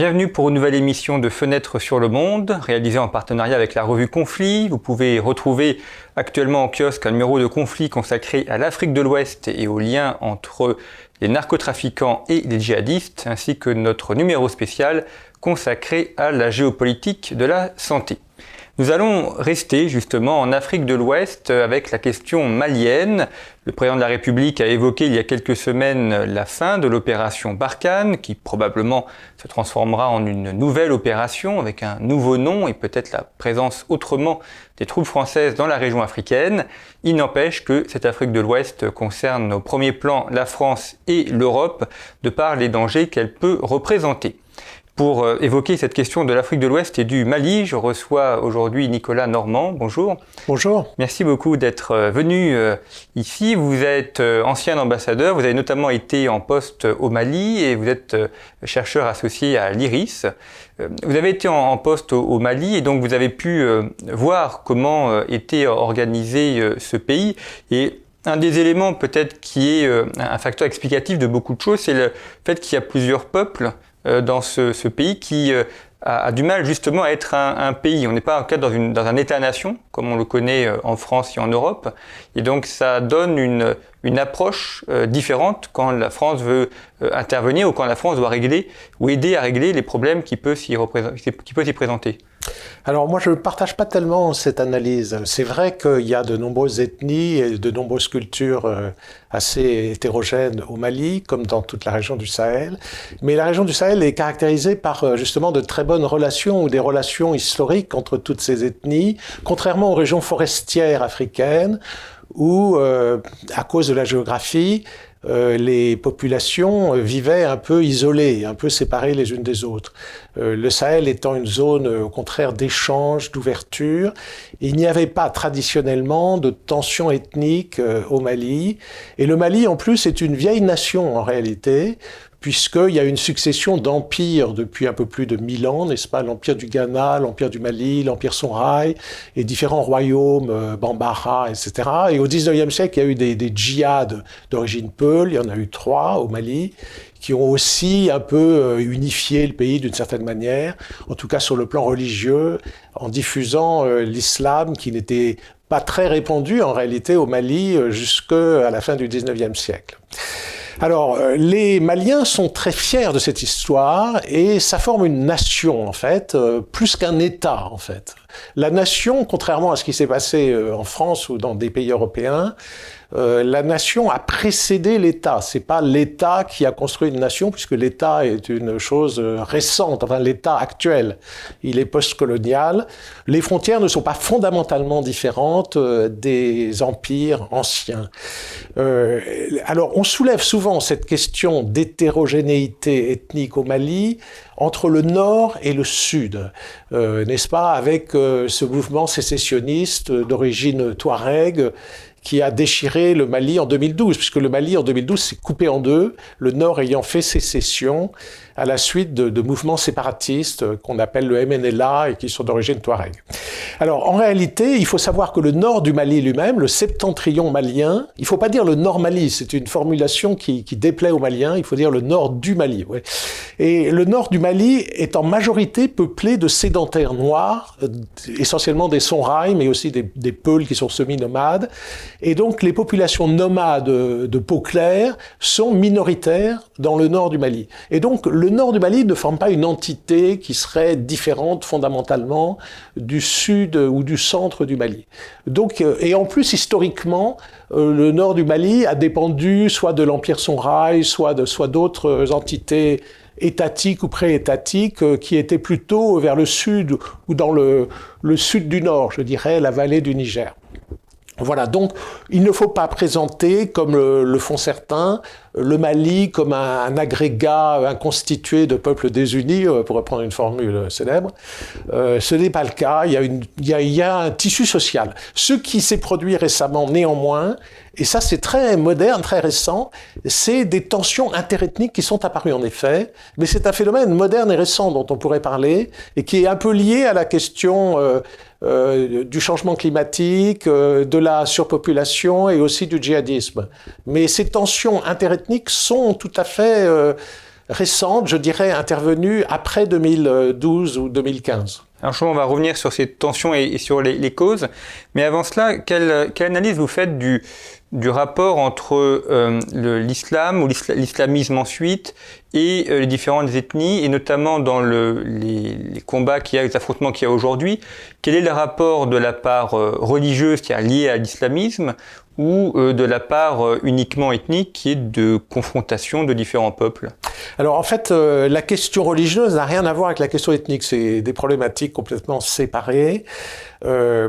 Bienvenue pour une nouvelle émission de Fenêtre sur le monde, réalisée en partenariat avec la revue Conflit. Vous pouvez retrouver actuellement en kiosque un numéro de Conflit consacré à l'Afrique de l'Ouest et aux liens entre les narcotrafiquants et les djihadistes, ainsi que notre numéro spécial consacré à la géopolitique de la santé. Nous allons rester justement en Afrique de l'Ouest avec la question malienne. Le président de la République a évoqué il y a quelques semaines la fin de l'opération Barkhane, qui probablement se transformera en une nouvelle opération avec un nouveau nom et peut-être la présence autrement des troupes françaises dans la région africaine. Il n'empêche que cette Afrique de l'Ouest concerne au premier plan la France et l'Europe de par les dangers qu'elle peut représenter. Pour euh, évoquer cette question de l'Afrique de l'Ouest et du Mali, je reçois aujourd'hui Nicolas Normand. Bonjour. Bonjour. Merci beaucoup d'être euh, venu euh, ici. Vous êtes ancien ambassadeur, vous avez notamment été en poste au Mali et vous êtes chercheur associé à l'IRIS. Vous avez été en poste au Mali et donc vous avez pu voir comment était organisé ce pays et un des éléments peut-être qui est un facteur explicatif de beaucoup de choses, c'est le fait qu'il y a plusieurs peuples dans ce, pays qui euh, a, du mal justement à être un, pays. On n'est pas en cas dans, un État-nation, comme on le connaît euh, en France et en Europe. Et donc ça donne une, une approche différente quand la France veut intervenir ou quand la France doit régler ou aider à régler les problèmes qui peuvent s'y présenter. Alors moi, je ne partage pas tellement cette analyse. C'est vrai qu'il y a de nombreuses ethnies et de nombreuses cultures euh, assez hétérogènes au Mali, comme dans toute la région du Sahel. Mais la région du Sahel est caractérisée par euh, justement de très bonnes relations ou des relations historiques entre toutes ces ethnies, contrairement aux régions forestières africaines où, euh, à cause de la géographie, euh, les populations euh, vivaient un peu isolées, un peu séparées les unes des autres. Euh, le Sahel étant une zone, au contraire, d'échange, d'ouverture, il n'y avait pas traditionnellement de tensions ethniques au Mali. Et le Mali, en plus, est une vieille nation en réalité, puisqu'il y a une succession d'empires depuis un peu plus de mille ans, n'est-ce pas? L'empire du Ghana, l'empire du Mali, l'empire Songhai, et différents royaumes, euh, Bambara, etc. Et au 19e siècle, il y a eu des, des djihad d'origine Peul, il y en a eu trois au Mali, qui ont aussi un peu euh, unifié le pays d'une certaine manière, en tout cas sur le plan religieux, en diffusant euh, l'islam qui n'était pas très répandu en réalité au Mali jusqu'à la fin du 19e siècle. Alors, euh, les Maliens sont très fiers de cette histoire et ça forme une nation, en fait, euh, plus qu'un État, en fait. La nation, contrairement à ce qui s'est passé euh, en France ou dans des pays européens, euh, la nation a précédé l'État. C'est pas l'État qui a construit une nation, puisque l'État est une chose euh, récente, enfin l'État actuel. Il est postcolonial. Les frontières ne sont pas fondamentalement différentes euh, des empires anciens. alors, on soulève souvent cette question d'hétérogénéité ethnique au Mali entre le nord et le sud, n'est-ce pas, avec ce mouvement sécessionniste d'origine touareg qui a déchiré le Mali en 2012, puisque le Mali en 2012 s'est coupé en deux, le Nord ayant fait sécession à la suite de, mouvements séparatistes euh, qu'on appelle le MNLA et qui sont d'origine touareg. Alors en réalité, il faut savoir que le nord du Mali lui-même, le septentrion malien, il faut pas dire le nord Mali, c'est une formulation qui, déplaît aux Maliens, il faut dire le nord du Mali. Et le nord du Mali est en majorité peuplé de sédentaires noirs, euh, essentiellement des Songhai, mais aussi des, des Peuls qui sont semi-nomades. Et donc les populations nomades de peau claire sont minoritaires dans le nord du Mali. Et donc le nord du Mali ne forme pas une entité qui serait différente fondamentalement du sud ou du centre du Mali. Donc, euh, et en plus, historiquement, euh, le nord du Mali a dépendu soit de l'Empire Songhai, soit de, soit d'autres entités étatiques ou pré-étatiques euh, qui étaient plutôt vers le sud ou dans le, le sud du nord, je dirais, la vallée du Niger. Voilà, donc il ne faut pas présenter, comme le, font certains, le Mali comme un, agrégat inconstitué de peuples désunis, euh, pour reprendre une formule célèbre. Euh, ce n'est pas le cas, il y, a un tissu social. Ce qui s'est produit récemment, néanmoins, et ça c'est très moderne, très récent, c'est des tensions interethniques qui sont apparues en effet, mais c'est un phénomène moderne et récent dont on pourrait parler, et qui est un peu lié à la question... Euh, euh, du changement climatique, euh, de la surpopulation et aussi du djihadisme. Mais ces tensions interethniques sont tout à fait euh, récente, je dirais intervenue après 2012 ou 2015. Alors, on va revenir sur ces tensions et, sur les, causes. Mais avant cela, quelle, analyse vous faites du, du rapport entre euh, l'islam ou l'islamisme ensuite et euh, les différentes ethnies, et notamment dans le, les, combats qu'il y a, les affrontements qu'il y a aujourd'hui Quel est le rapport de la part euh, religieuse qui est liée à l'islamisme ou euh, de la part euh, uniquement ethnique qui est de confrontation de différents peuples Alors en fait, euh, la question religieuse n'a rien à voir avec la question ethnique, c'est des problématiques complètement séparées. la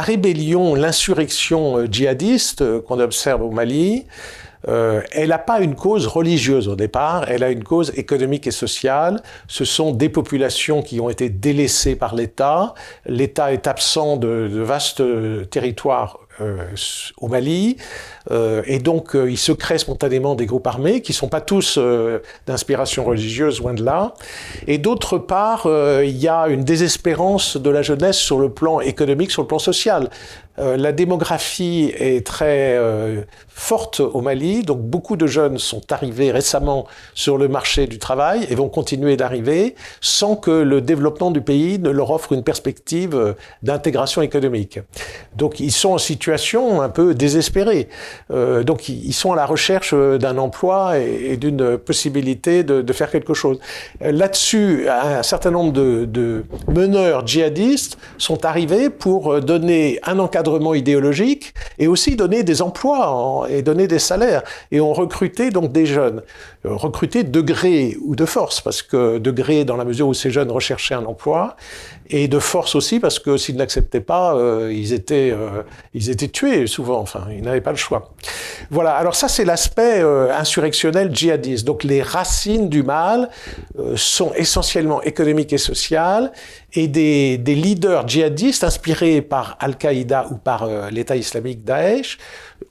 rébellion, l'insurrection djihadiste qu'on observe au Mali, elle n'a pas une cause religieuse au départ, elle a une cause économique et sociale. Ce sont des populations qui ont été délaissées par l'État. L'État est absent de, vastes territoires au Mali. Euh, et donc, euh, il se crée spontanément des groupes armés qui ne sont pas tous d'inspiration religieuse, loin de là. Et d'autre part, il y a une désespérance de la jeunesse sur le plan économique, sur le plan social. Euh, la démographie est très euh, forte au Mali, donc beaucoup de jeunes sont arrivés récemment sur le marché du travail et vont continuer d'arriver sans que le développement du pays ne leur offre une perspective euh, d'intégration économique. Donc ils sont en situation un peu désespérée. Donc ils sont à la recherche d'un emploi et, d'une possibilité de, faire quelque chose. Là-dessus, un certain nombre de, de meneurs djihadistes sont arrivés pour donner un encadrement idéologique et aussi donner des emplois et donner des salaires. Et on recrutait donc des jeunes. Euh, recruter de gré ou de force, parce que de gré dans la mesure où ces jeunes recherchaient un emploi, et de force aussi parce que s'ils n'acceptaient pas, euh, ils, étaient, euh, ils étaient tués souvent, enfin, ils n'avaient pas le choix. Voilà, alors ça c'est l'aspect insurrectionnel djihadiste. Donc les racines du mal sont essentiellement économiques et sociales, et des, des leaders djihadistes inspirés par Al-Qaïda ou par l'État islamique Daesh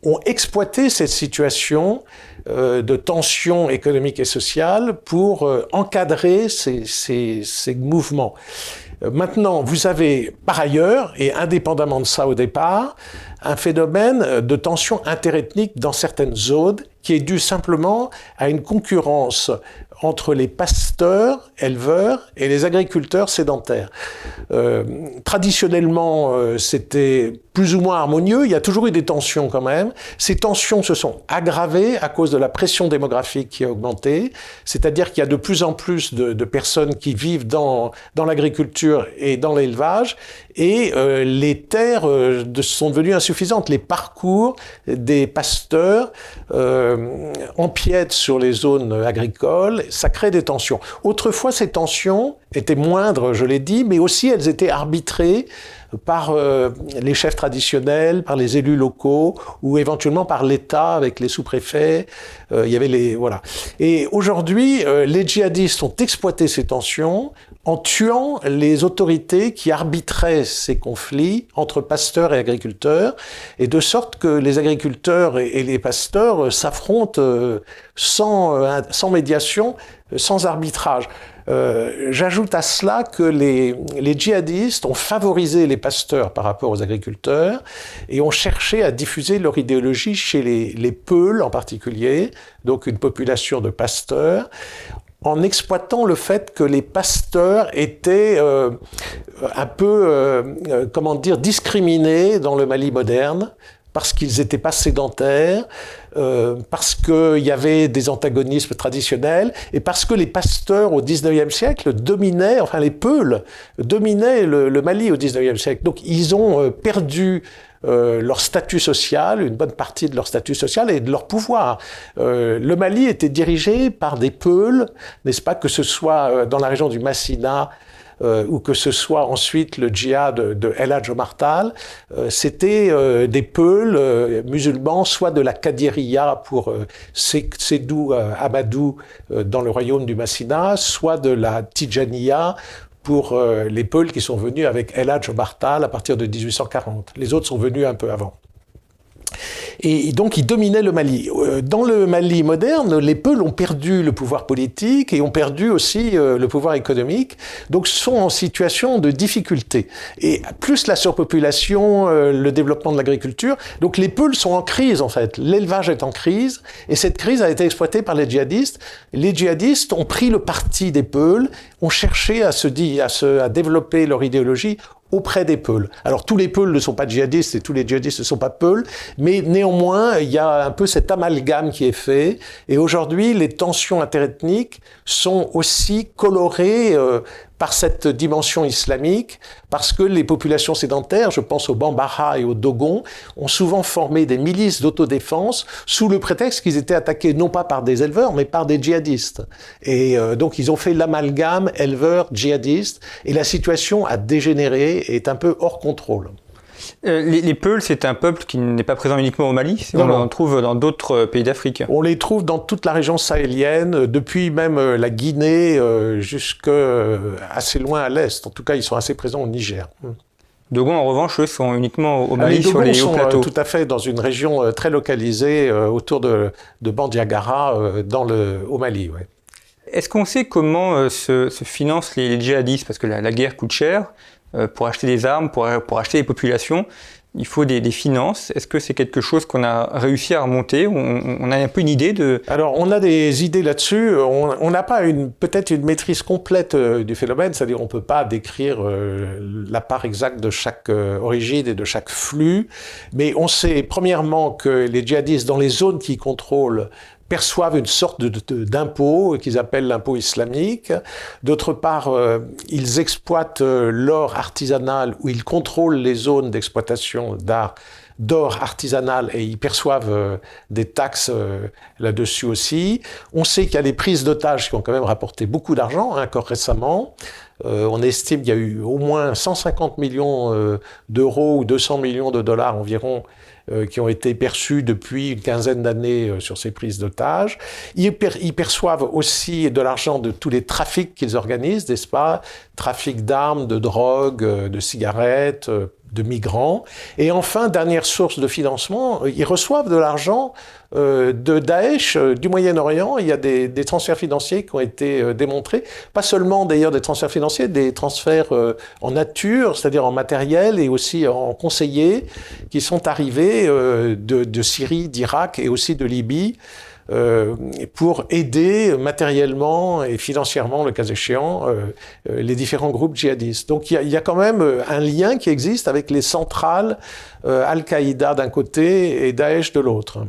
ont exploité cette situation euh, de tension économique et sociale pour euh, encadrer ces, ces, mouvements. Euh, maintenant, vous avez par ailleurs, et indépendamment de ça au départ, un phénomène de tension interethnique dans certaines zones qui est dû simplement à une concurrence entre les pasteurs, éleveurs et les agriculteurs sédentaires. Euh, traditionnellement, euh, c'était plus ou moins harmonieux. Il y a toujours eu des tensions quand même. Ces tensions se sont aggravées à cause de la pression démographique qui a augmenté. C'est-à-dire qu'il y a de plus en plus de, personnes qui vivent dans l'agriculture et dans l'élevage et euh, les terres euh, sont devenues insuffisantes. Les parcours des pasteurs euh, empiètent sur les zones agricoles, ça crée des tensions. Autrefois, ces tensions étaient moindres, je l'ai dit, mais aussi elles étaient arbitrées par euh, les chefs traditionnels, par les élus locaux ou éventuellement par l'État avec les sous-préfets. Euh, il y avait les voilà. Et aujourd'hui, euh, les djihadistes ont exploité ces tensions en tuant les autorités qui arbitraient ces conflits entre pasteurs et agriculteurs, et de sorte que les agriculteurs et, les pasteurs s'affrontent sans, sans médiation, sans arbitrage. Euh, j'ajoute à cela que les, les, djihadistes ont favorisé les pasteurs par rapport aux agriculteurs et ont cherché à diffuser leur idéologie chez les, les Peuls en particulier, donc une population de pasteurs, en exploitant le fait que les pasteurs étaient euh, un peu, euh, comment dire, discriminés dans le Mali moderne parce qu'ils n'étaient pas sédentaires, euh, parce qu'il y avait des antagonismes traditionnels, et parce que les pasteurs au XIXe siècle dominaient, enfin les Peuls dominaient le, Mali au XIXe siècle. Donc ils ont euh, perdu euh, leur statut social, une bonne partie de leur statut social et de leur pouvoir. Euh, le Mali était dirigé par des Peuls, n'est-ce pas, que ce soit euh, dans la région du Massina, euh, ou que ce soit ensuite le djihad de, El Hadj euh, c'était euh, des peuls musulmans, soit de la Kadiriya pour Sédou Amadou dans le royaume du Massina, soit de la Tijaniya pour les Peuls qui sont venus avec El Hadj à partir de 1840. Les autres sont venus un peu avant. Et donc, ils dominaient le Mali. Euh, dans le Mali moderne, les Peuls ont perdu le pouvoir politique et ont perdu aussi euh, le pouvoir économique, donc sont en situation de difficulté. Et plus la surpopulation, euh, le développement de l'agriculture, donc les Peuls sont en crise en fait. L'élevage est en crise et cette crise a été exploitée par les djihadistes. Les djihadistes ont pris le parti des Peuls, ont cherché à se, développer leur idéologie auprès des Peuls. Alors tous les Peuls ne sont pas djihadistes et tous les djihadistes ne sont pas Peuls, mais néanmoins il y a un peu cet amalgame qui est fait. Et aujourd'hui les tensions interethniques sont aussi colorées euh, par cette dimension islamique, parce que les populations sédentaires, je pense aux Bambara et aux Dogons, ont souvent formé des milices d'autodéfense sous le prétexte qu'ils étaient attaqués non pas par des éleveurs, mais par des djihadistes. Et euh, donc ils ont fait l'amalgame éleveurs-djihadistes, et la situation a dégénéré et est un peu hors contrôle. Euh, les, Peuls, c'est un peuple qui n'est pas présent uniquement au Mali, on en trouve dans d'autres euh, pays d'Afrique. On les trouve dans toute la région sahélienne, depuis même euh, la Guinée jusqu'à assez loin à l'est. En tout cas, ils sont assez présents au Niger. Dogon, en revanche, eux, sont uniquement au Mali, sur les hauts plateaux. tout à fait dans une région très localisée autour de, de Bandiagara, dans le, au Mali. Est-ce qu'on sait comment se, financent les, djihadistes? Parce que la, guerre coûte cher. Euh, pour acheter des armes, pour, pour acheter des populations, il faut des, des finances. Est-ce que c'est quelque chose qu'on a réussi à remonter on, a un peu une idée de... Alors, on a des idées là-dessus. On n'a pas une, peut-être une maîtrise complète euh, du phénomène, c'est-à-dire on ne peut pas décrire euh, la part exacte de chaque origine et de chaque flux, mais on sait premièrement que les djihadistes, dans les zones qu'ils contrôlent, perçoivent une sorte d'impôt qu'ils appellent l'impôt islamique. D'autre part, euh, ils exploitent euh, l'or artisanal ou ils contrôlent les zones d'exploitation d'or artisanal et ils perçoivent euh, des taxes là-dessus aussi. On sait qu'il y a des prises d'otages qui ont quand même rapporté beaucoup d'argent, hein, encore récemment. on estime qu'il y a eu au moins 150 millions d'euros ou 200 millions de dollars environ qui ont été perçus depuis une quinzaine d'années euh, sur ces prises d'otages. Ils, perçoivent aussi de l'argent de tous les trafics qu'ils organisent, n'est-ce pas? Trafic d'armes, de drogue, euh, de cigarettes, de migrants. Et enfin, dernière source de financement, ils reçoivent de l'argent euh, de Daesh euh, du Moyen-Orient. Il y a des, transferts financiers qui ont été euh, démontrés. Pas seulement d'ailleurs des transferts financiers, des transferts en nature, c'est-à-dire en matériel et aussi en conseillers qui sont arrivés de, de Syrie, d'Irak et aussi de Libye. Euh, pour aider matériellement et financièrement, le cas échéant, euh, euh, les différents groupes djihadistes. Donc il y, a, il y, a, quand même un lien qui existe avec les centrales Al-Qaïda d'un côté et Daesh de l'autre.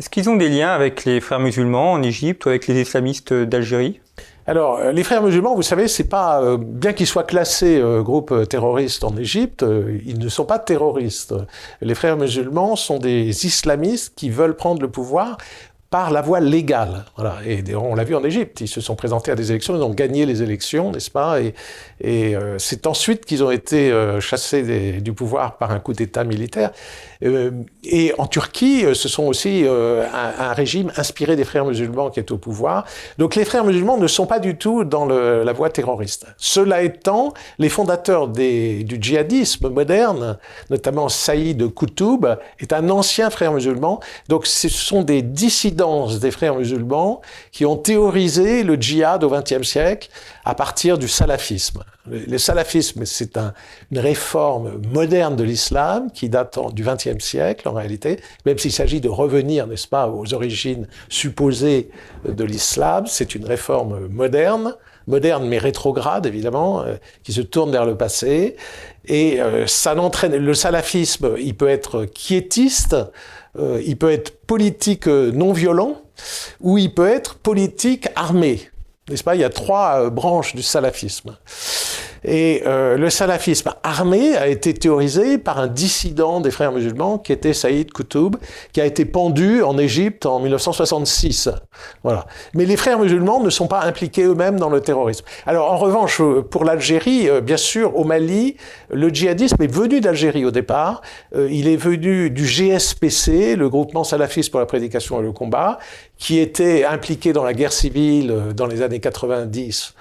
Est-ce qu'ils ont des liens avec les frères musulmans en Égypte ou avec les islamistes d'Algérie? Alors, les frères musulmans, vous savez, c'est pas bien qu'ils soient classés euh, groupe terroriste en Égypte, ils ne sont pas terroristes. Les frères musulmans sont des islamistes qui veulent prendre le pouvoir par la voie légale. Voilà. Et on l'a vu en Égypte, ils se sont présentés à des élections, ils ont gagné les élections, n'est-ce pas? Et, euh, c'est ensuite qu'ils ont été euh, chassés du pouvoir par un coup d'État militaire. Euh, et en Turquie, ce sont aussi un, régime inspiré des frères musulmans qui est au pouvoir. Donc les frères musulmans ne sont pas du tout dans la voie terroriste. Cela étant, les fondateurs du djihadisme moderne, notamment Saïd Qutb, est un ancien frère musulman. Donc ce sont des dissidents des frères musulmans qui ont théorisé le djihad au XXe siècle à partir du salafisme. Le, salafisme, c'est une réforme moderne de l'islam qui date du XXe siècle en réalité, même s'il s'agit de revenir, n'est-ce pas, aux origines supposées de l'islam, c'est une réforme moderne moderne mais rétrograde évidemment, euh, qui se tourne vers le passé. Et euh, ça n'entraîne le salafisme, il peut être quiétiste, euh, il peut être politique non violent, ou il peut être politique armé. N'est-ce pas? Il y a trois branches du salafisme. Et euh, le salafisme armé a été théorisé par un dissident des frères musulmans qui était Saïd Qutb, qui a été pendu en Égypte en 1966. Voilà. Mais les frères musulmans ne sont pas impliqués eux-mêmes dans le terrorisme. Alors en revanche, euh, pour l'Algérie, euh, bien sûr, au Mali, le djihadisme est venu d'Algérie au départ. il est venu du GSPC, le groupement salafiste pour la prédication et le combat, qui était impliqué dans la guerre civile dans les années 90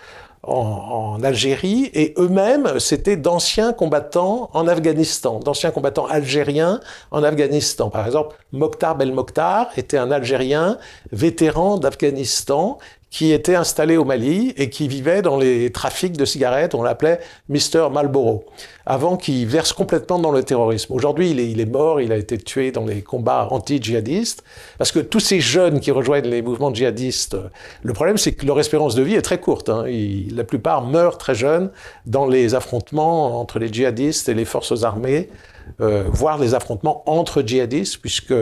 en, Algérie, et eux-mêmes, c'était d'anciens combattants en Afghanistan, d'anciens combattants algériens en Afghanistan. Par exemple, Mokhtar Belmokhtar était un Algérien vétéran d'Afghanistan qui était installé au Mali et qui vivait dans les trafics de cigarettes, on l'appelait Mr. Marlboro, avant qu'il verse complètement dans le terrorisme. Aujourd'hui, il est, mort, il a été tué dans les combats anti-djihadistes, parce que tous ces jeunes qui rejoignent les mouvements djihadistes, le problème c'est que leur espérance de vie est très courte. Hein. la plupart meurent très jeunes dans les affrontements entre les djihadistes et les forces armées. Euh, voire les affrontements entre djihadistes, puisque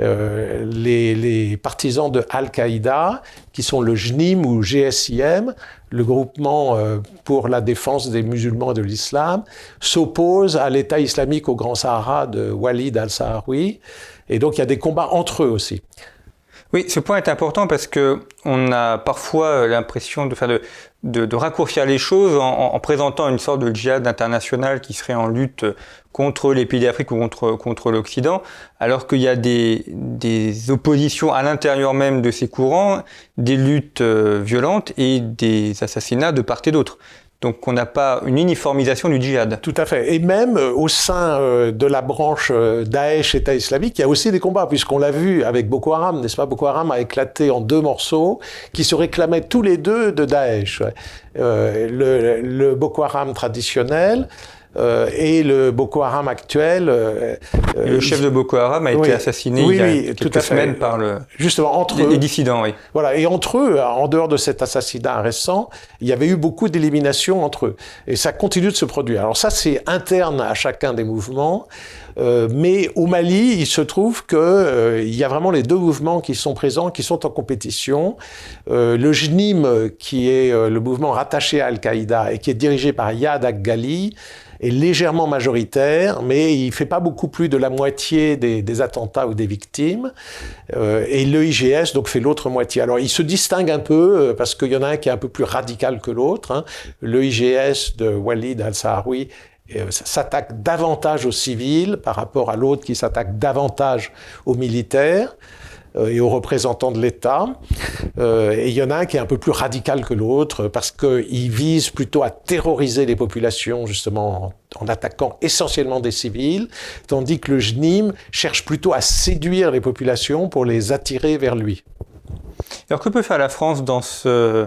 euh, les, partisans de Al-Qaïda, qui sont le JNIM ou GSIM, le groupement euh, pour la défense des musulmans et de l'islam, s'opposent à l'État islamique au Grand Sahara de Walid al-Saharoui. Et donc il y a des combats entre eux aussi. Oui, ce point est important parce que on a parfois l'impression de faire de, de, raccourcir les choses en, présentant une sorte de djihad international qui serait en lutte contre les pays d'Afrique ou contre, contre l'Occident, alors qu'il y a des, des oppositions à l'intérieur même de ces courants, des luttes euh, violentes et des assassinats de part et d'autre. Donc on n'a pas une uniformisation du djihad. Tout à fait. Et même euh, au sein euh, de la branche euh, Daesh, État islamique, il y a aussi des combats, puisqu'on l'a vu avec Boko Haram, n'est-ce pas? Boko Haram a éclaté en deux morceaux qui se réclamaient tous les deux de Daesh. le, le, Boko Haram traditionnel euh, et le Boko Haram actuel. Euh, le chef de Boko Haram a été assassiné il y a quelques semaines par le, Justement, entre les, dissidents. Oui. Voilà, et entre eux, en dehors de cet assassinat récent, il y avait eu beaucoup d'éliminations entre eux. Et ça continue de se produire. Alors ça, c'est interne à chacun des mouvements. Euh, mais au Mali, il se trouve qu'il euh, y a vraiment les deux mouvements qui sont présents, qui sont en compétition. Euh, le JNIM, qui est le mouvement rattaché à Al-Qaïda et qui est dirigé par Yad Ghali, est légèrement majoritaire, mais il fait pas beaucoup plus de la moitié des, attentats ou des victimes. Euh, et le IGS donc fait l'autre moitié. Alors il se distingue un peu euh, parce qu'il y en a un qui est un peu plus radical que l'autre. Hein. Le IGS de Walid al-Saharoui euh, s'attaque davantage aux civils par rapport à l'autre qui s'attaque davantage aux militaires. Euh, et aux représentants de l'État. Euh, et il y en a un qui est un peu plus radical que l'autre parce qu'il vise plutôt à terroriser les populations justement en, attaquant essentiellement des civils, tandis que le JNIM cherche plutôt à séduire les populations pour les attirer vers lui. Alors que peut faire la France dans ce,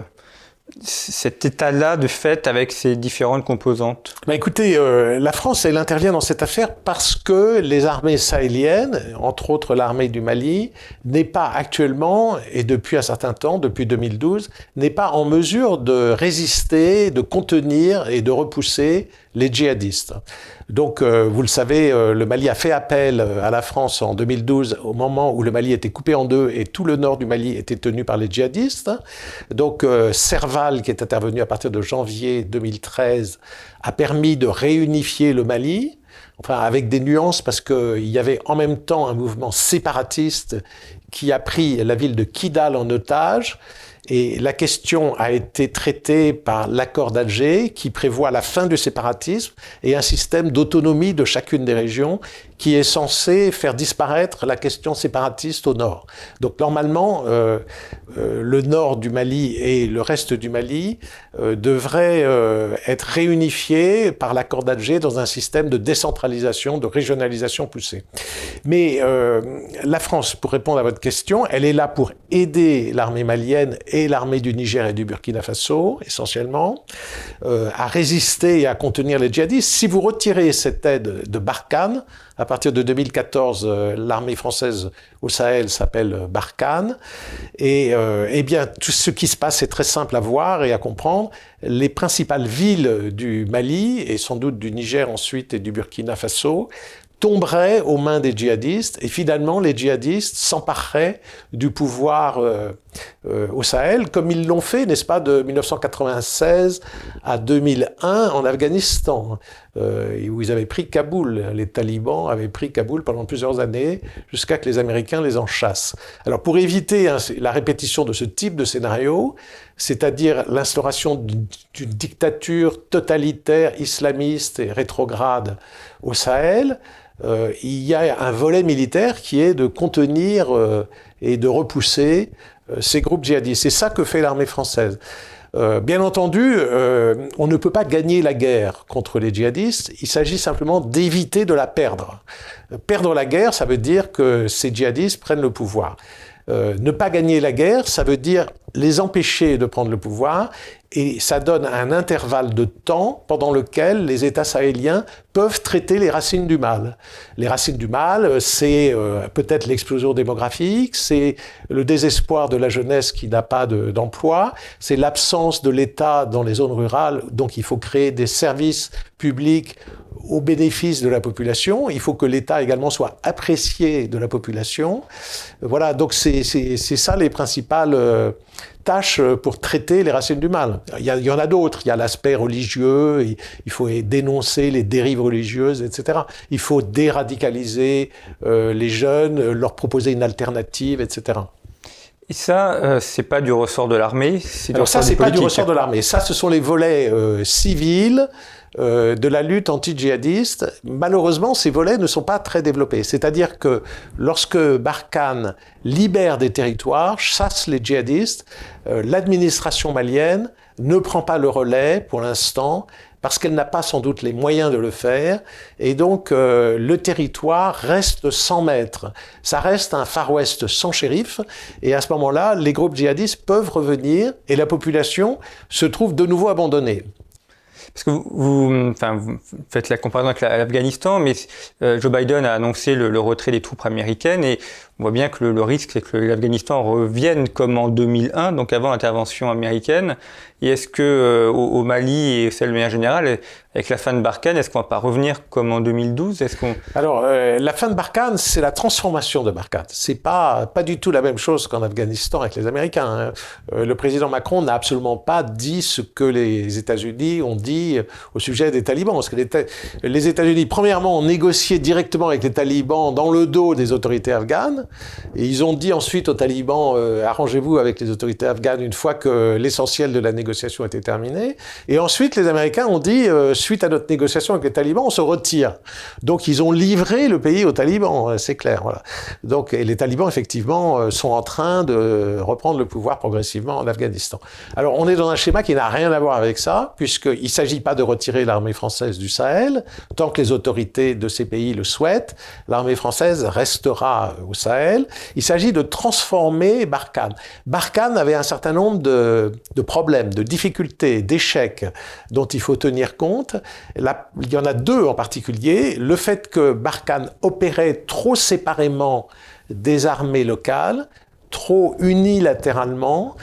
cet état-là de fait avec ces différentes composantes? Bah Écoutez, euh, la France, elle intervient dans cette affaire parce que les armées sahéliennes, entre autres l'armée du Mali, n'est pas actuellement, et depuis un certain temps, depuis 2012, n'est pas en mesure de résister, de contenir et de repousser les djihadistes. Donc, euh, vous le savez, euh, le Mali a fait appel euh, à la France en 2012, au moment où le Mali était coupé en deux et tout le nord du Mali était tenu par les djihadistes. Donc, Serval, qui est intervenu à partir de janvier 2013, a permis de réunifier le Mali. Enfin, avec des nuances, parce qu'il y avait en même temps un mouvement séparatiste qui a pris la ville de Kidal en otage et la question a été traitée par l'accord d'Alger qui prévoit la fin du séparatisme et un système d'autonomie de chacune des régions qui est censé faire disparaître la question séparatiste au nord. Donc normalement, euh, euh, le nord du Mali et le reste du Mali euh, devraient euh, être réunifiés par l'accord d'Alger dans un système de décentralisation, de régionalisation poussée. Mais euh, la France, pour répondre à votre question, elle est là pour aider l'armée malienne et l'armée du Niger et du Burkina Faso, essentiellement, à résister et à contenir les djihadistes. Si vous retirez cette aide de Barkhane, à partir de 2014, euh, l'armée française au Sahel s'appelle euh, Barkhane. Et euh, eh bien, tout ce qui se passe est très simple à voir et à comprendre. Les principales villes du Mali et sans doute du Niger ensuite et du Burkina Faso tomberaient aux mains des djihadistes et finalement les djihadistes s'empareraient du pouvoir euh, au Sahel comme ils l'ont fait, n'est-ce pas, de 1996 à 2001 en Afghanistan, euh, où ils avaient pris Kaboul. Les talibans avaient pris Kaboul pendant plusieurs années jusqu'à que les Américains les en chassent. Alors pour éviter hein, la répétition de ce type de scénario, c'est-à-dire l'instauration d'une dictature totalitaire, islamiste et rétrograde au Sahel, euh, il y a un volet militaire qui est de contenir euh, et de repousser euh, ces groupes djihadistes. C'est ça que fait l'armée française. Euh, bien entendu, euh, on ne peut pas gagner la guerre contre les djihadistes, il s'agit simplement d'éviter de la perdre. Perdre la guerre, ça veut dire que ces djihadistes prennent le pouvoir. Euh, ne pas gagner la guerre, ça veut dire les empêcher de prendre le pouvoir et ça donne un intervalle de temps pendant lequel les États sahéliens peuvent traiter les racines du mal. Les racines du mal, c'est euh, peut-être l'explosion démographique, c'est le désespoir de la jeunesse qui n'a pas d'emploi, c'est l'absence de l'État dans les zones rurales, donc il faut créer des services publics au bénéfice de la population. Il faut que l'État également soit apprécié de la population. Voilà, donc c'est ça les principales euh, tâches pour traiter les racines du mal. Il y, en a d'autres. Il y a l'aspect religieux, il, faut dénoncer les dérives religieuses, etc. Il faut déradicaliser euh, les jeunes, leur proposer une alternative, etc. Et ça, euh, c'est pas du ressort de l'armée. Alors ça, c'est pas du ressort de l'armée. Ça, ce sont les volets civils euh, de la lutte anti-djihadiste, malheureusement, ces volets ne sont pas très développés. C'est-à-dire que lorsque Barkhane libère des territoires, chasse les djihadistes, euh, l'administration malienne ne prend pas le relais pour l'instant parce qu'elle n'a pas sans doute les moyens de le faire, et donc euh, le territoire reste sans maître. Ça reste un Far West sans shérif, et à ce moment-là, les groupes djihadistes peuvent revenir, et la population se trouve de nouveau abandonnée. Parce que vous, enfin, vous faites la comparaison avec l'Afghanistan, mais euh, Joe Biden a annoncé le, le, retrait des troupes américaines et on voit bien que le, risque, c'est que l'Afghanistan revienne comme en 2001, donc avant l'intervention américaine. Et est-ce que euh, au, Mali et celle de manière générale, avec la fin de Barkhane, est-ce qu'on va pas revenir comme en 2012 Est-ce qu'on Alors euh, la fin de Barkhane, c'est la transformation de Barkhane. C'est pas pas du tout la même chose qu'en Afghanistan avec les Américains. Hein. Euh, le président Macron n'a absolument pas dit ce que les États-Unis ont dit au sujet des talibans. Parce que les, les États-Unis, premièrement, ont négocié directement avec les talibans dans le dos des autorités afghanes. Et ils ont dit ensuite aux talibans, euh, arrangez-vous avec les autorités afghanes une fois que l'essentiel de la négociation était terminé. Et ensuite, les Américains ont dit, euh, suite à notre négociation avec les talibans, on se retire. Donc, ils ont livré le pays aux talibans, euh, c'est clair. Voilà. Donc, et les talibans, effectivement, sont en train de reprendre le pouvoir progressivement en Afghanistan. Alors, on est dans un schéma qui n'a rien à voir avec ça, puisqu'il ne s'agit pas de retirer l'armée française du Sahel. Tant que les autorités de ces pays le souhaitent, l'armée française restera au Sahel il s'agit de transformer Barkhane. Barkhane avait un certain nombre de, problèmes, de difficultés, d'échecs dont il faut tenir compte. il y en a deux en particulier. Le fait que Barkhane opérait trop séparément des armées locales, trop unilatéralement,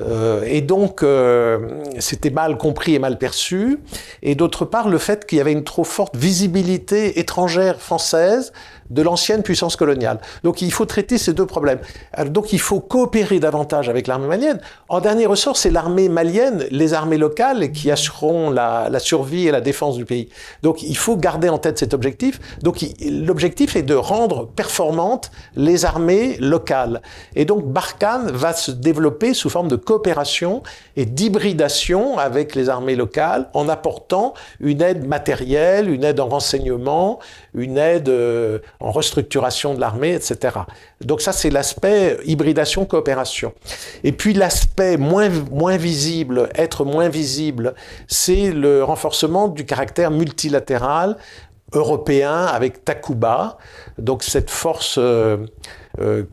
euh, et donc euh, c'était mal compris et mal perçu. Et d'autre part, le fait qu'il y avait une trop forte visibilité étrangère française de l'ancienne puissance coloniale. Donc il faut traiter ces deux problèmes. Donc il faut coopérer davantage avec l'armée malienne. En dernier ressort, c'est l'armée malienne, les armées locales qui assureront la, survie et la défense du pays. Donc il faut garder en tête cet objectif. Donc l'objectif est de rendre performantes les armées locales. Et donc Barkhane va se développer sous forme de coopération et d'hybridation avec les armées locales en apportant une aide matérielle, une aide en renseignement, une aide euh, en restructuration de l'armée, etc. Donc ça, c'est l'aspect hybridation-coopération. Et puis l'aspect moins, moins visible, être moins visible, c'est le renforcement du caractère multilatéral européen avec Takuba, donc cette force euh, euh,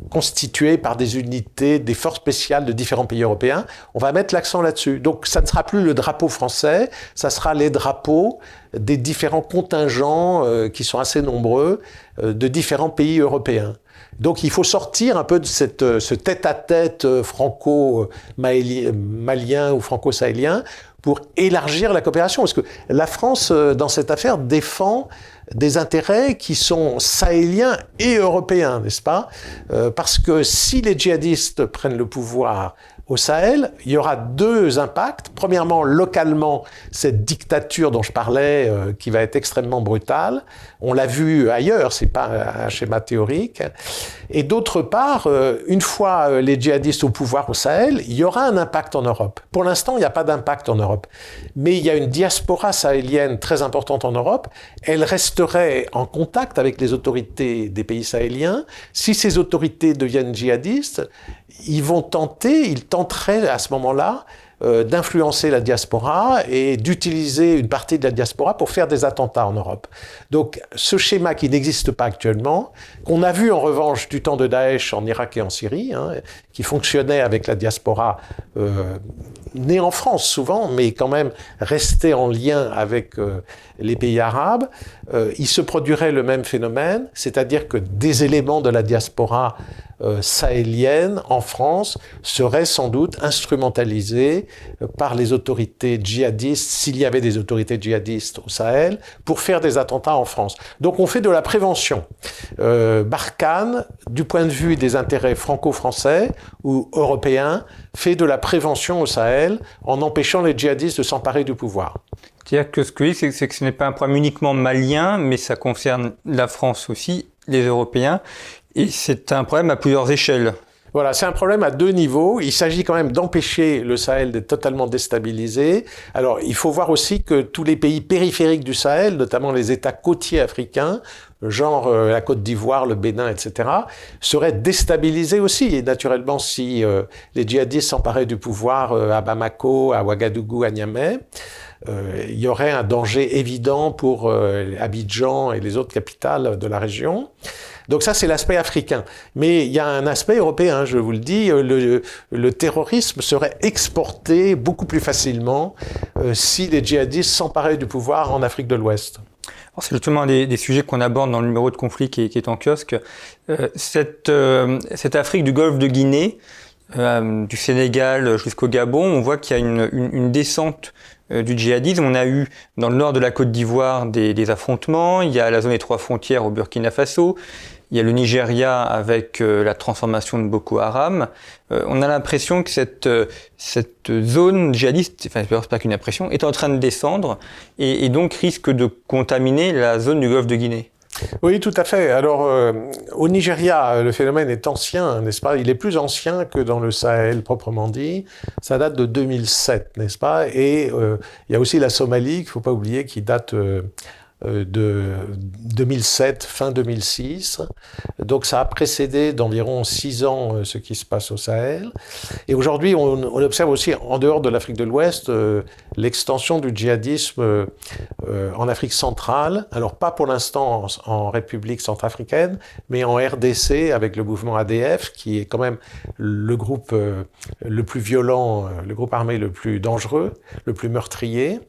par des unités, des forces spéciales de différents pays européens. On va mettre l'accent là-dessus. Donc ça ne sera plus le drapeau français, ça sera les drapeaux des différents contingents euh, qui sont assez nombreux de différents pays européens. Donc il faut sortir un peu de cette, ce tête-à-tête franco-malien ou franco-sahélien pour élargir la coopération. Parce que la France, euh, dans cette affaire, défend des intérêts qui sont sahéliens et européens, n'est-ce pas? Euh, Parce que si les djihadistes prennent le pouvoir au Sahel, il y aura deux impacts. Premièrement, localement, cette dictature dont je parlais, euh, qui va être extrêmement brutale. On l'a vu ailleurs, c'est pas un schéma théorique. Et d'autre part, euh, une fois euh, les djihadistes au pouvoir au Sahel, il y aura un impact en Europe. Pour l'instant, il n'y a pas d'impact en Europe. Mais il y a une diaspora sahélienne très importante en Europe. Elle resterait en contact avec les autorités des pays sahéliens. Si ces autorités deviennent djihadistes, ils vont tenter, ils tenteraient à ce moment-là euh, d'influencer la diaspora et d'utiliser une partie de la diaspora pour faire des attentats en Europe. Donc ce schéma qui n'existe pas actuellement, qu'on a vu en revanche du temps de Daesh en Irak et en Syrie, hein, qui fonctionnait avec la diaspora euh, née en France souvent, mais quand même restée en lien avec euh, les pays arabes, euh, il se produirait le même phénomène, c'est-à-dire que des éléments de la diaspora euh, sahélienne en France seraient sans doute instrumentalisés par les autorités djihadistes, s'il y avait des autorités djihadistes au Sahel, pour faire des attentats en France. Donc on fait de la prévention. Barkhane, du point de vue des intérêts franco-français ou européens, fait de la prévention au Sahel en empêchant les djihadistes de s'emparer du pouvoir. C'est-à-dire que ce que je dis, c'est que ce n'est pas un problème uniquement malien, mais ça concerne la France aussi, les Européens. Et c'est un problème à plusieurs échelles. Voilà, c'est un problème à deux niveaux. Il s'agit quand même d'empêcher le Sahel d'être totalement déstabilisé. Alors, il faut voir aussi que tous les pays périphériques du Sahel, notamment les États côtiers africains, genre euh, la Côte d'Ivoire, le Bénin, etc., seraient déstabilisés aussi. Et naturellement, si euh, les djihadistes s'emparaient du pouvoir euh, à Bamako, à Ouagadougou, à Niamey, il y aurait un danger évident pour Abidjan et les autres capitales de la région. Donc ça, c'est l'aspect africain. Mais il y a un aspect européen, je vous le dis, le, le terrorisme serait exporté beaucoup plus facilement euh, si les djihadistes s'emparaient du pouvoir en Afrique de l'Ouest. C'est justement des, des sujets qu'on aborde dans le numéro de conflit qui est, en kiosque. Euh, cette, euh, cette, Afrique du golfe de Guinée, euh, du Sénégal jusqu'au Gabon, on voit qu'il y a une descente euh, du djihadisme. On a eu dans le nord de la Côte d'Ivoire des, des, affrontements, il y a la zone des trois frontières au Burkina Faso, il y a le Nigeria avec euh, la transformation de Boko Haram. Euh, on a l'impression que cette, euh, cette zone djihadiste, enfin c'est pas qu'une impression, est en train de descendre et, donc risque de contaminer la zone du golfe de Guinée. Oui, tout à fait. Alors, au Nigeria, le phénomène est ancien, n'est-ce pas? Il est plus ancien que dans le Sahel proprement dit. Ça date de 2007, n'est-ce pas? Et il y a aussi la Somalie, qu'il ne faut pas oublier, qui date de 2007, fin 2006. Donc ça a précédé d'environ six ans euh, ce qui se passe au Sahel. Et aujourd'hui, on, on, observe aussi en dehors de l'Afrique de l'Ouest euh, l'extension du djihadisme euh, en Afrique centrale. Alors pas pour l'instant en, République centrafricaine, mais en RDC avec le mouvement ADF, qui est quand même le groupe euh, le plus violent, le groupe armé le plus dangereux, le plus meurtrier.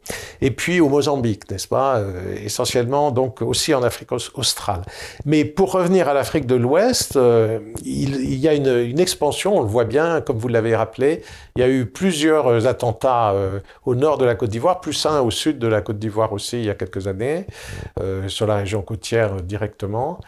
Et puis au Mozambique, n'est-ce pas essentiellement donc aussi en Afrique australe. Mais pour revenir à l'Afrique de l'Ouest, euh, il, y a une, une, expansion, on le voit bien, comme vous l'avez rappelé, il y a eu plusieurs attentats euh, au nord de la Côte d'Ivoire, plus un au sud de la Côte d'Ivoire aussi il y a quelques années, euh, sur la région côtière directement,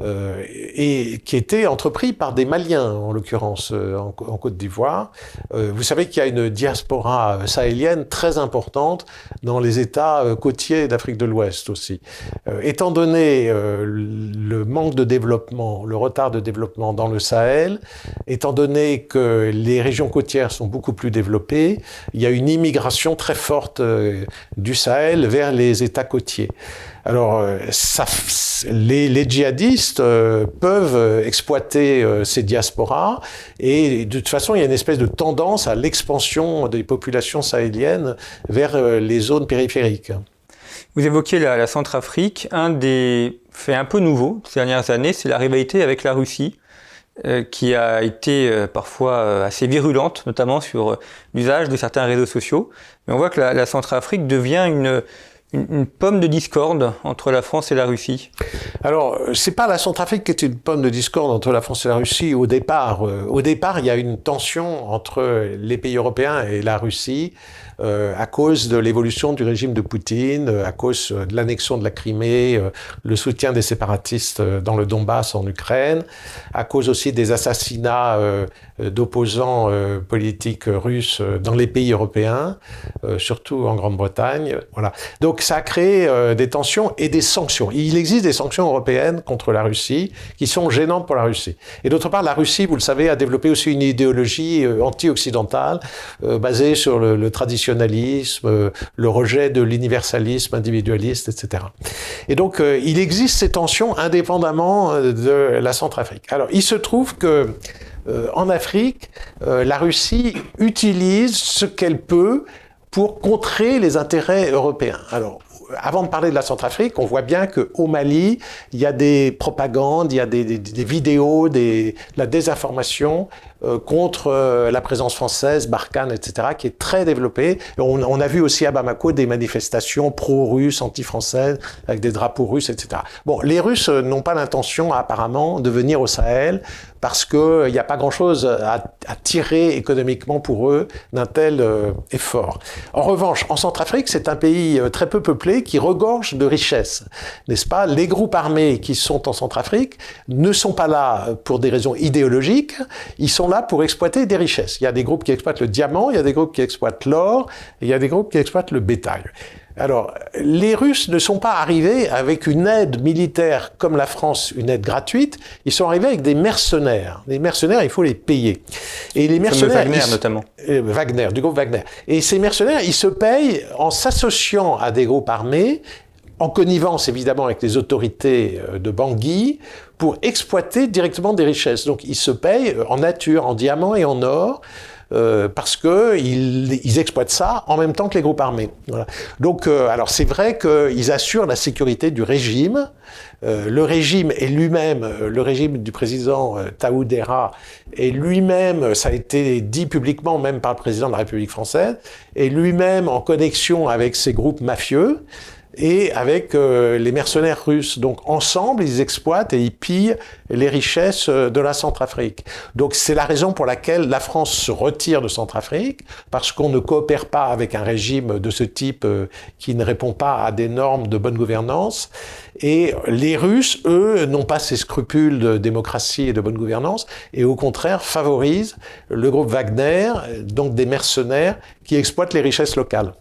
euh, et qui étaient entrepris par des Maliens en l'occurrence en, en, Côte d'Ivoire. vous savez qu'il y a une diaspora sahélienne très importante dans les États côtiers d'Afrique de l'Ouest aussi. Euh, étant donné euh, le manque de développement, le retard de développement dans le Sahel, étant donné que les régions côtières sont beaucoup plus développées, il y a une immigration très forte euh, du Sahel vers les États côtiers. Alors, euh, les, djihadistes euh, peuvent exploiter ces diasporas et de toute façon, il y a une espèce de tendance à l'expansion des populations sahéliennes vers les zones périphériques. Vous évoquiez la, la Centrafrique. Un des faits un peu nouveaux ces dernières années, c'est la rivalité avec la Russie, qui a été euh, parfois euh, assez virulente, notamment sur l'usage de certains réseaux sociaux. Mais on voit que la, la Centrafrique devient une, une, pomme de discorde entre la France et la Russie Alors, c'est pas la Centrafrique qui est une pomme de discorde entre la France et la Russie au départ. Au départ, il y a une tension entre les pays européens et la Russie euh, à cause de l'évolution du régime de Poutine, euh, à cause de l'annexion de la Crimée, euh, le soutien des séparatistes dans le Donbass en Ukraine, à cause aussi des assassinats d'opposants politiques russes dans les pays européens, surtout en Grande-Bretagne. Voilà. Donc ça a créé des tensions et des sanctions. Il existe des sanctions européennes contre la Russie qui sont gênantes pour la Russie. Et d'autre part, la Russie, vous le savez, a développé aussi une idéologie anti-occidentale basée sur le, le traditionnel nationalisme, le rejet de l'universalisme individualiste, etc. Et donc, euh, il existe ces tensions indépendamment euh, de la Centrafrique. Alors, il se trouve que en Afrique, la Russie utilise ce qu'elle peut pour contrer les intérêts européens. Alors, avant de parler de la Centrafrique, on voit bien qu'au Mali, il y a des propagandes, il y a des, vidéos, des, la désinformation contre euh, la présence française, Barkhane, etc., qui est très développée. On, a vu aussi à Bamako des manifestations pro-russes, anti-françaises, avec des drapeaux russes, etc. Bon, les Russes n'ont pas l'intention, apparemment, de venir au Sahel parce qu'il n'y a pas grand-chose à, tirer économiquement pour eux d'un tel euh, effort. En revanche, en Centrafrique, c'est un pays très peu peuplé qui regorge de richesses, n'est-ce pas? Les groupes armés qui sont en Centrafrique ne sont pas là pour des raisons idéologiques, ils sont pour exploiter des richesses. Il y a des groupes qui exploitent le diamant, il y a des groupes qui exploitent l'or, il y a des groupes qui exploitent le bétail. Alors, les Russes ne sont pas arrivés avec une aide militaire comme la France, une aide gratuite. Ils sont arrivés avec des mercenaires. Les mercenaires, il faut les payer. Et les mercenaires, Wagner notamment. Euh, Wagner, du groupe Wagner. Et ces mercenaires, ils se payent en s'associant à des groupes armés en connivence évidemment avec les autorités euh, de Bangui, pour exploiter directement des richesses. Donc ils se payent en nature, en diamants et en or, euh, parce qu'ils ils exploitent ça en même temps que les groupes armés. Donc, euh, alors c'est vrai qu'ils assurent la sécurité du régime. le régime est lui-même, le régime du président Taoudera est lui-même, ça a été dit publiquement même par le président de la République française, est lui-même en connexion avec ces groupes mafieux et avec euh, les mercenaires russes. Donc ensemble, ils exploitent et ils pillent les richesses euh, de la Centrafrique. Donc c'est la raison pour laquelle la France se retire de Centrafrique, parce qu'on ne coopère pas avec un régime de ce type euh, qui ne répond pas à des normes de bonne gouvernance. Et les Russes, eux, n'ont pas ces scrupules de démocratie et de bonne gouvernance, et au contraire favorisent le groupe Wagner, donc des mercenaires qui exploitent les richesses locales.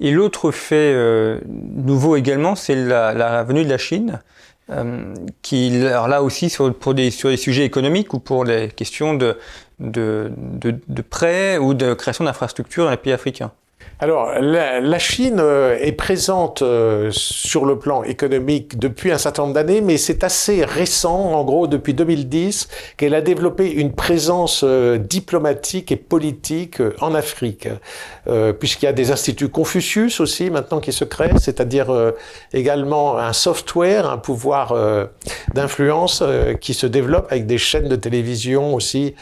Et l'autre fait euh, nouveau également, c'est la, venue de la Chine, euh, qui, alors là aussi, sur, des, sur les sujets économiques ou pour les questions de, de, de prêts ou de création d'infrastructures dans les pays africains. Alors, la, Chine euh, est présente euh, sur le plan économique depuis un certain nombre d'années, mais c'est assez récent, en gros depuis 2010, qu'elle a développé une présence euh, diplomatique et politique en Afrique, puisqu'il y a des instituts Confucius aussi maintenant qui se créent, c'est-à-dire également un software, un pouvoir d'influence qui se développe avec des chaînes de télévision aussi,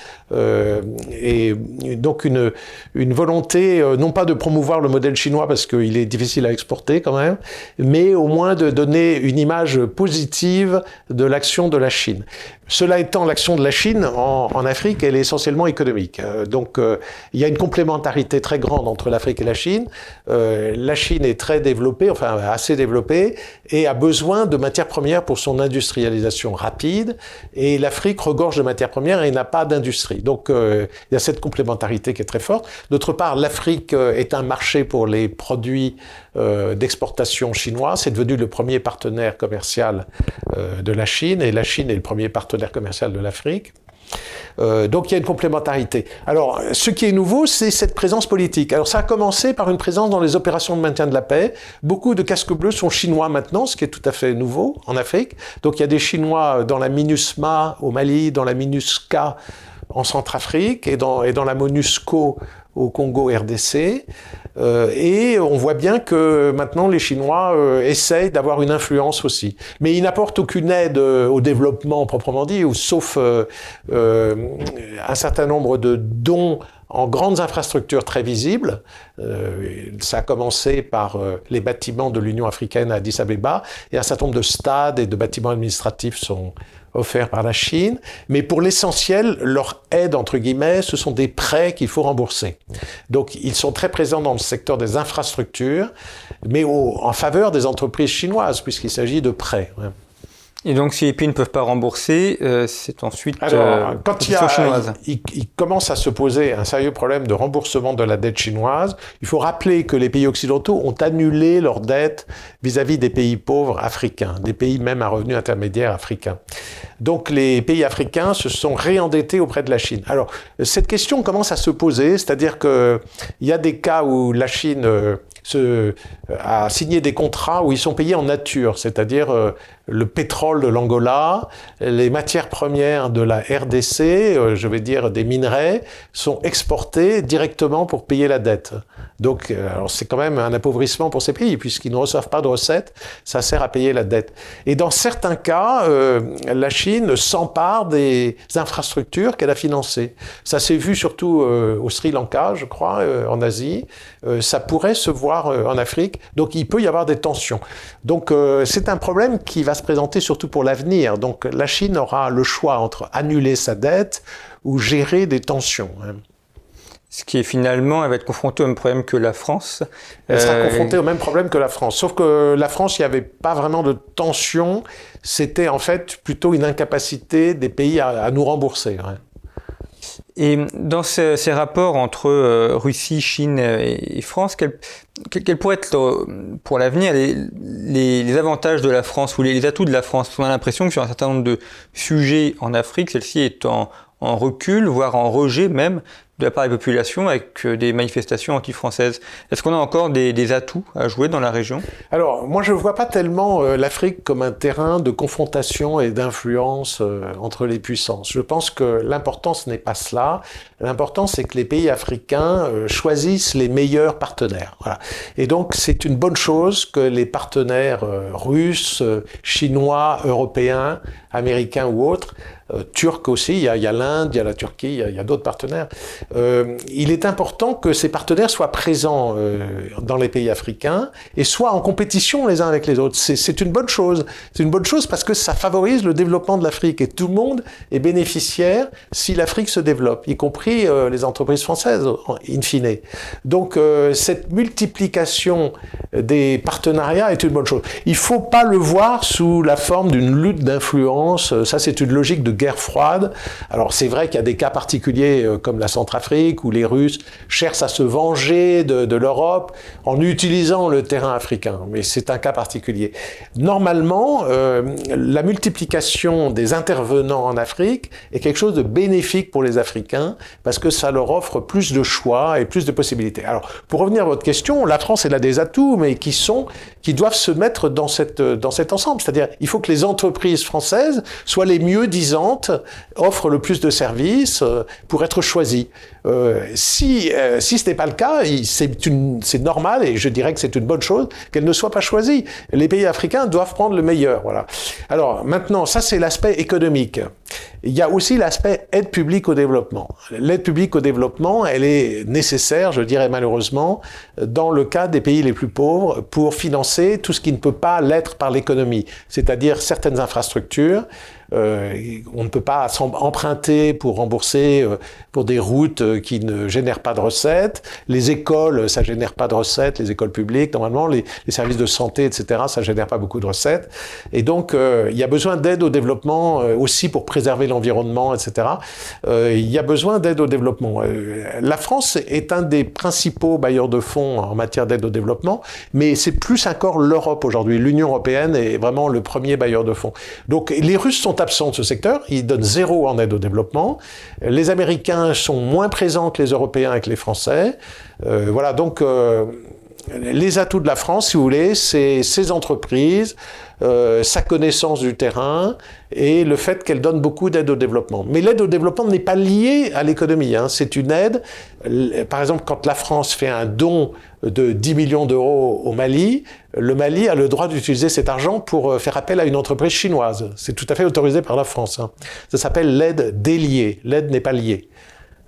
et donc une, une volonté non pas de promouvoir le modèle chinois parce qu'il est difficile à exporter quand même, mais au moins de donner une image positive de l'action de la Chine. Cela étant, l'action de la Chine en, Afrique, elle est essentiellement économique. Euh, donc, euh, il y a une complémentarité très grande entre l'Afrique et la Chine. Euh, la Chine est très développée, enfin assez développée, et a besoin de matières premières pour son industrialisation rapide. Et l'Afrique regorge de matières premières et n'a pas d'industrie. Donc, il y a cette complémentarité qui est très forte. D'autre part, l'Afrique est un marché pour les produits d'exportation chinois. C'est devenu le premier partenaire commercial de la Chine, et la Chine est le premier partenaire partenaire commercial de l'Afrique. Euh, donc il y a une complémentarité. Alors, ce qui est nouveau, c'est cette présence politique. Alors, ça a commencé par une présence dans les opérations de maintien de la paix. Beaucoup de casques bleus sont chinois maintenant, ce qui est tout à fait nouveau en Afrique. Donc, il y a des Chinois dans la MINUSMA au Mali, dans la MINUSCA en Centrafrique et dans, et dans la MONUSCO au Congo RDC. Euh, et on voit bien que maintenant les Chinois euh, essayent d'avoir une influence aussi. Mais ils n'apportent aucune aide euh, au développement proprement dit, ou sauf un certain nombre de dons en grandes infrastructures très visibles. ça a commencé par les bâtiments de l'Union africaine à Addis Abeba, et un certain nombre de stades et de bâtiments administratifs sont offerts par la Chine, mais pour l'essentiel, leur aide, entre guillemets, ce sont des prêts qu'il faut rembourser. Donc ils sont très présents dans le secteur des infrastructures, mais en faveur des entreprises chinoises, puisqu'il s'agit de prêts. Et donc, si les pays ne peuvent pas rembourser, euh, c'est ensuite Alors, euh, quand il, y a, il, commence à se poser un sérieux problème de remboursement de la dette chinoise, il faut rappeler que les pays occidentaux ont annulé leur dette vis-à-vis des pays pauvres africains, des pays même à revenus intermédiaires africains. Donc, les pays africains se sont réendettés auprès de la Chine. Alors, cette question commence à se poser, c'est-à-dire qu'il y a des cas où la Chine euh, se, a signé des contrats où ils sont payés en nature, c'est-à-dire le pétrole de l'Angola, les matières premières de la RDC, euh, je vais dire des minerais, sont exportés directement pour payer la dette. Donc, euh, c'est quand même un appauvrissement pour ces pays, puisqu'ils ne reçoivent pas de recettes, ça sert à payer la dette. Et dans certains cas, euh, la Chine s'empare des infrastructures qu'elle a financées. Ça s'est vu surtout au Sri Lanka, je crois, en Asie. ça pourrait se voir en Afrique. Donc, il peut y avoir des tensions. Donc, c'est un problème qui va se présenter surtout pour l'avenir. Donc la Chine aura le choix entre annuler sa dette ou gérer des tensions. Hein. Ce qui est finalement, elle va être confrontée au même problème que la France. Elle sera euh, confrontée au même problème que la France. Sauf que la France, il n'y avait pas vraiment de tension. C'était en fait plutôt une incapacité des pays à, nous rembourser. Hein. Et dans ces, rapports entre euh, Russie, Chine et, France, quels quel pourraient être euh, pour l'avenir les, avantages de la France ou les, atouts de la France? On a l'impression que sur un certain nombre de sujets en Afrique, celle-ci est en recul, voire en rejet même de la part des populations avec euh, des manifestations anti-françaises. Est-ce qu'on a encore des, atouts à jouer dans la région? Alors, moi, je ne vois pas tellement euh, l'Afrique comme un terrain de confrontation et d'influence euh, entre les puissances. Je pense que l'important, ce n'est pas cela. L'important, c'est que les pays africains choisissent les meilleurs partenaires. Et donc, c'est une bonne chose que les partenaires russes, chinois, européens, américains ou autres, turcs aussi, il y a l'Inde, il y a la Turquie, il y a d'autres partenaires, euh, il est important que ces partenaires soient présents euh, dans les pays africains et soient en compétition les uns avec les autres. C'est une bonne chose. C'est une bonne chose parce que ça favorise le développement de l'Afrique et tout le monde est bénéficiaire si l'Afrique se développe, y compris euh, les entreprises françaises, in fine. Donc cette multiplication des partenariats est une bonne chose. Il ne faut pas le voir sous la forme d'une lutte d'influence. Ça, c'est une logique de guerre froide. Alors c'est vrai qu'il y a des cas particuliers comme la Centrale Afrique, où les Russes cherchent à se venger de, l'Europe en utilisant le terrain africain. Mais c'est un cas particulier. Normalement, euh, la multiplication des intervenants en Afrique est quelque chose de bénéfique pour les Africains parce que ça leur offre plus de choix et plus de possibilités. Alors, pour revenir à votre question, la France, elle a des atouts, mais qui sont, qui doivent se mettre dans cette, dans cet ensemble. C'est-à-dire, il faut que les entreprises françaises soient les mieux disantes, offrent le plus de services euh, pour être choisies. Euh, si, euh, si ce n'est pas le cas, c'est normal et je dirais que c'est une bonne chose qu'elle ne soit pas choisie. Les pays africains doivent prendre le meilleur. Voilà. Alors maintenant, ça c'est l'aspect économique. Il y a aussi l'aspect aide publique au développement. L'aide publique au développement, elle est nécessaire, je dirais malheureusement, dans le cas des pays les plus pauvres pour financer tout ce qui ne peut pas l'être par l'économie, c'est-à-dire certaines infrastructures, euh, on ne peut pas emprunter pour rembourser euh, pour des routes euh, qui ne génèrent pas de recettes. Les écoles, ça génère pas de recettes. Les écoles publiques, normalement, les, services de santé, etc., ça génère pas beaucoup de recettes. Et donc, il y a besoin d'aide au développement aussi pour préserver l'environnement, etc. il y a besoin d'aide au développement. la France est un des principaux bailleurs de fonds en matière d'aide au développement, mais c'est plus encore l'Europe aujourd'hui. L'Union européenne est vraiment le premier bailleur de fonds. Donc, les Russes sont absents de ce secteur, ils donnent zéro en aide au développement. Les Américains sont moins présents que les Européens et que les Français. Euh, voilà, donc euh, les atouts de la France, si vous voulez, c'est ses entreprises, euh, sa connaissance du terrain et le fait qu'elle donne beaucoup d'aide au développement. Mais l'aide au développement n'est pas liée à l'économie. Hein. C'est une aide, par exemple, quand la France fait un don de 10 millions d'euros au Mali, le Mali a le droit d'utiliser cet argent pour euh, faire appel à une entreprise chinoise. C'est tout à fait autorisé par la France. Hein. Ça s'appelle l'aide déliée. L'aide n'est pas liée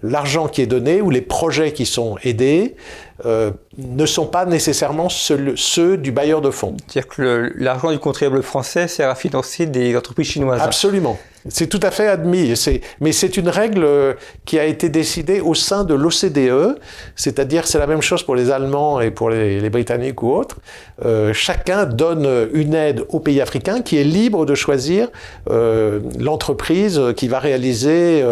l'argent qui est donné ou les projets qui sont aidés euh, ne sont pas nécessairement ceux, du bailleur de fonds. C'est-à-dire que l'argent du contribuable français sert à financer des entreprises chinoises. Absolument. C'est tout à fait admis. Mais c'est une règle euh, qui a été décidée au sein de l'OCDE, c'est-à-dire c'est la même chose pour les Allemands et pour les, Britanniques ou autres. Euh, chacun donne une aide au pays africain qui est libre de choisir l'entreprise qui va réaliser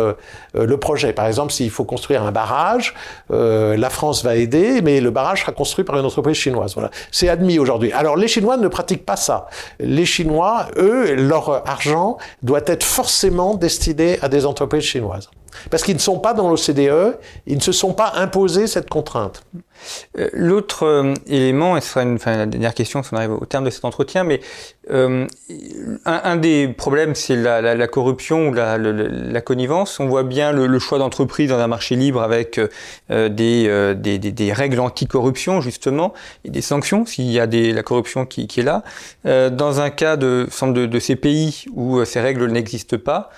le projet. Par exemple, s'il faut construire un barrage, la France va aider mais le barrage sera construit par une entreprise chinoise. Voilà. C'est admis aujourd'hui. Alors les Chinois ne pratiquent pas ça. Les Chinois, eux, leur argent doit être forcément destiné à des entreprises chinoises. Parce qu'ils ne sont pas dans l'OCDE, ils ne se sont pas imposés cette contrainte. Euh, l'autre euh, élément, et ce sera une, enfin, la dernière question si on arrive au terme de cet entretien, mais euh, un, des problèmes, c'est la, corruption ou la, connivence. On voit bien le, choix d'entreprise dans un marché libre avec des, des, règles anti-corruption, justement, et des sanctions s'il y a des, la corruption qui, est là. dans un cas de, de, de ces pays où ces règles n'existent pas,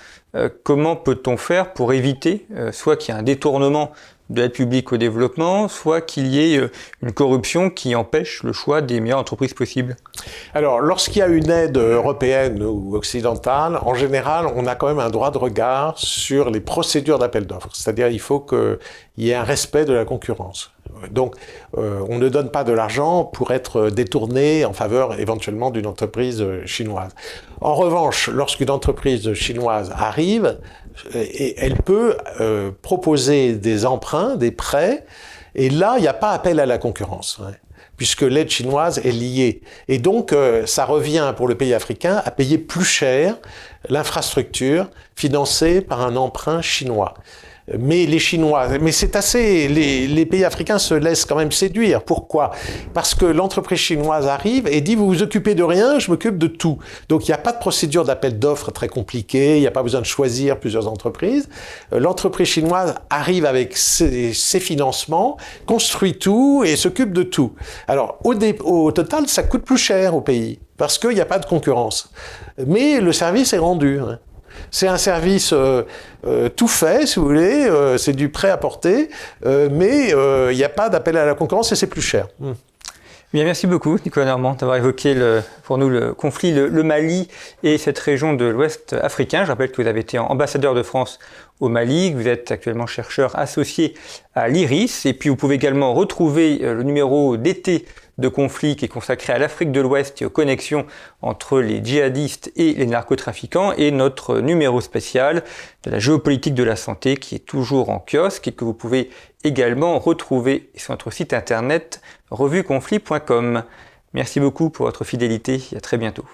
comment peut-on faire pour éviter soit qu'il y ait un détournement de l'aide publique au développement, soit qu'il y ait euh, une corruption qui empêche le choix des meilleures entreprises possibles Alors, lorsqu'il y a une aide européenne ou occidentale, en général, on a quand même un droit de regard sur les procédures d'appel d'offres. C'est-à-dire, il faut qu'il y ait un respect de la concurrence. Donc, euh, on ne donne pas de l'argent pour être détourné en faveur éventuellement d'une entreprise chinoise. En revanche, lorsqu'une entreprise chinoise arrive, et elle peut euh, proposer des emprunts, des prêts, et là, il n'y a pas appel à la concurrence. Puisque l'aide chinoise est liée. Et donc, euh, ça revient pour le pays africain à payer plus cher l'infrastructure financée par un emprunt chinois mais les Chinois, mais c'est assez, les, les, pays africains se laissent quand même séduire. Pourquoi? Parce que l'entreprise chinoise arrive et dit vous vous occupez de rien, je m'occupe de tout. Donc il n'y a pas de procédure d'appel d'offres très compliquée, il n'y a pas besoin de choisir plusieurs entreprises. Euh, l'entreprise chinoise arrive avec ses, ses, financements, construit tout et s'occupe de tout. Alors au, au total, ça coûte plus cher au pays parce qu'il n'y a pas de concurrence. Mais le service est rendu. Hein. C'est un service euh, euh, tout fait, si vous voulez, euh, c'est du prêt à porter, mais il n'y a pas d'appel à la concurrence et c'est plus cher. Hmm. Bien, merci beaucoup, Nicolas Normand, d'avoir évoqué le, pour nous le conflit, le, Mali et cette région de l'Ouest africain. Je rappelle que vous avez été ambassadeur de France au Mali, que vous êtes actuellement chercheur associé à l'IRIS, et puis vous pouvez également retrouver le numéro d'été de conflit qui est consacré à l'Afrique de l'Ouest et aux connexions entre les djihadistes et les narcotrafiquants et notre numéro spécial de la géopolitique de la santé qui est toujours en kiosque et que vous pouvez également retrouver sur notre site internet revueconflit.com. Merci beaucoup pour votre fidélité et à très bientôt.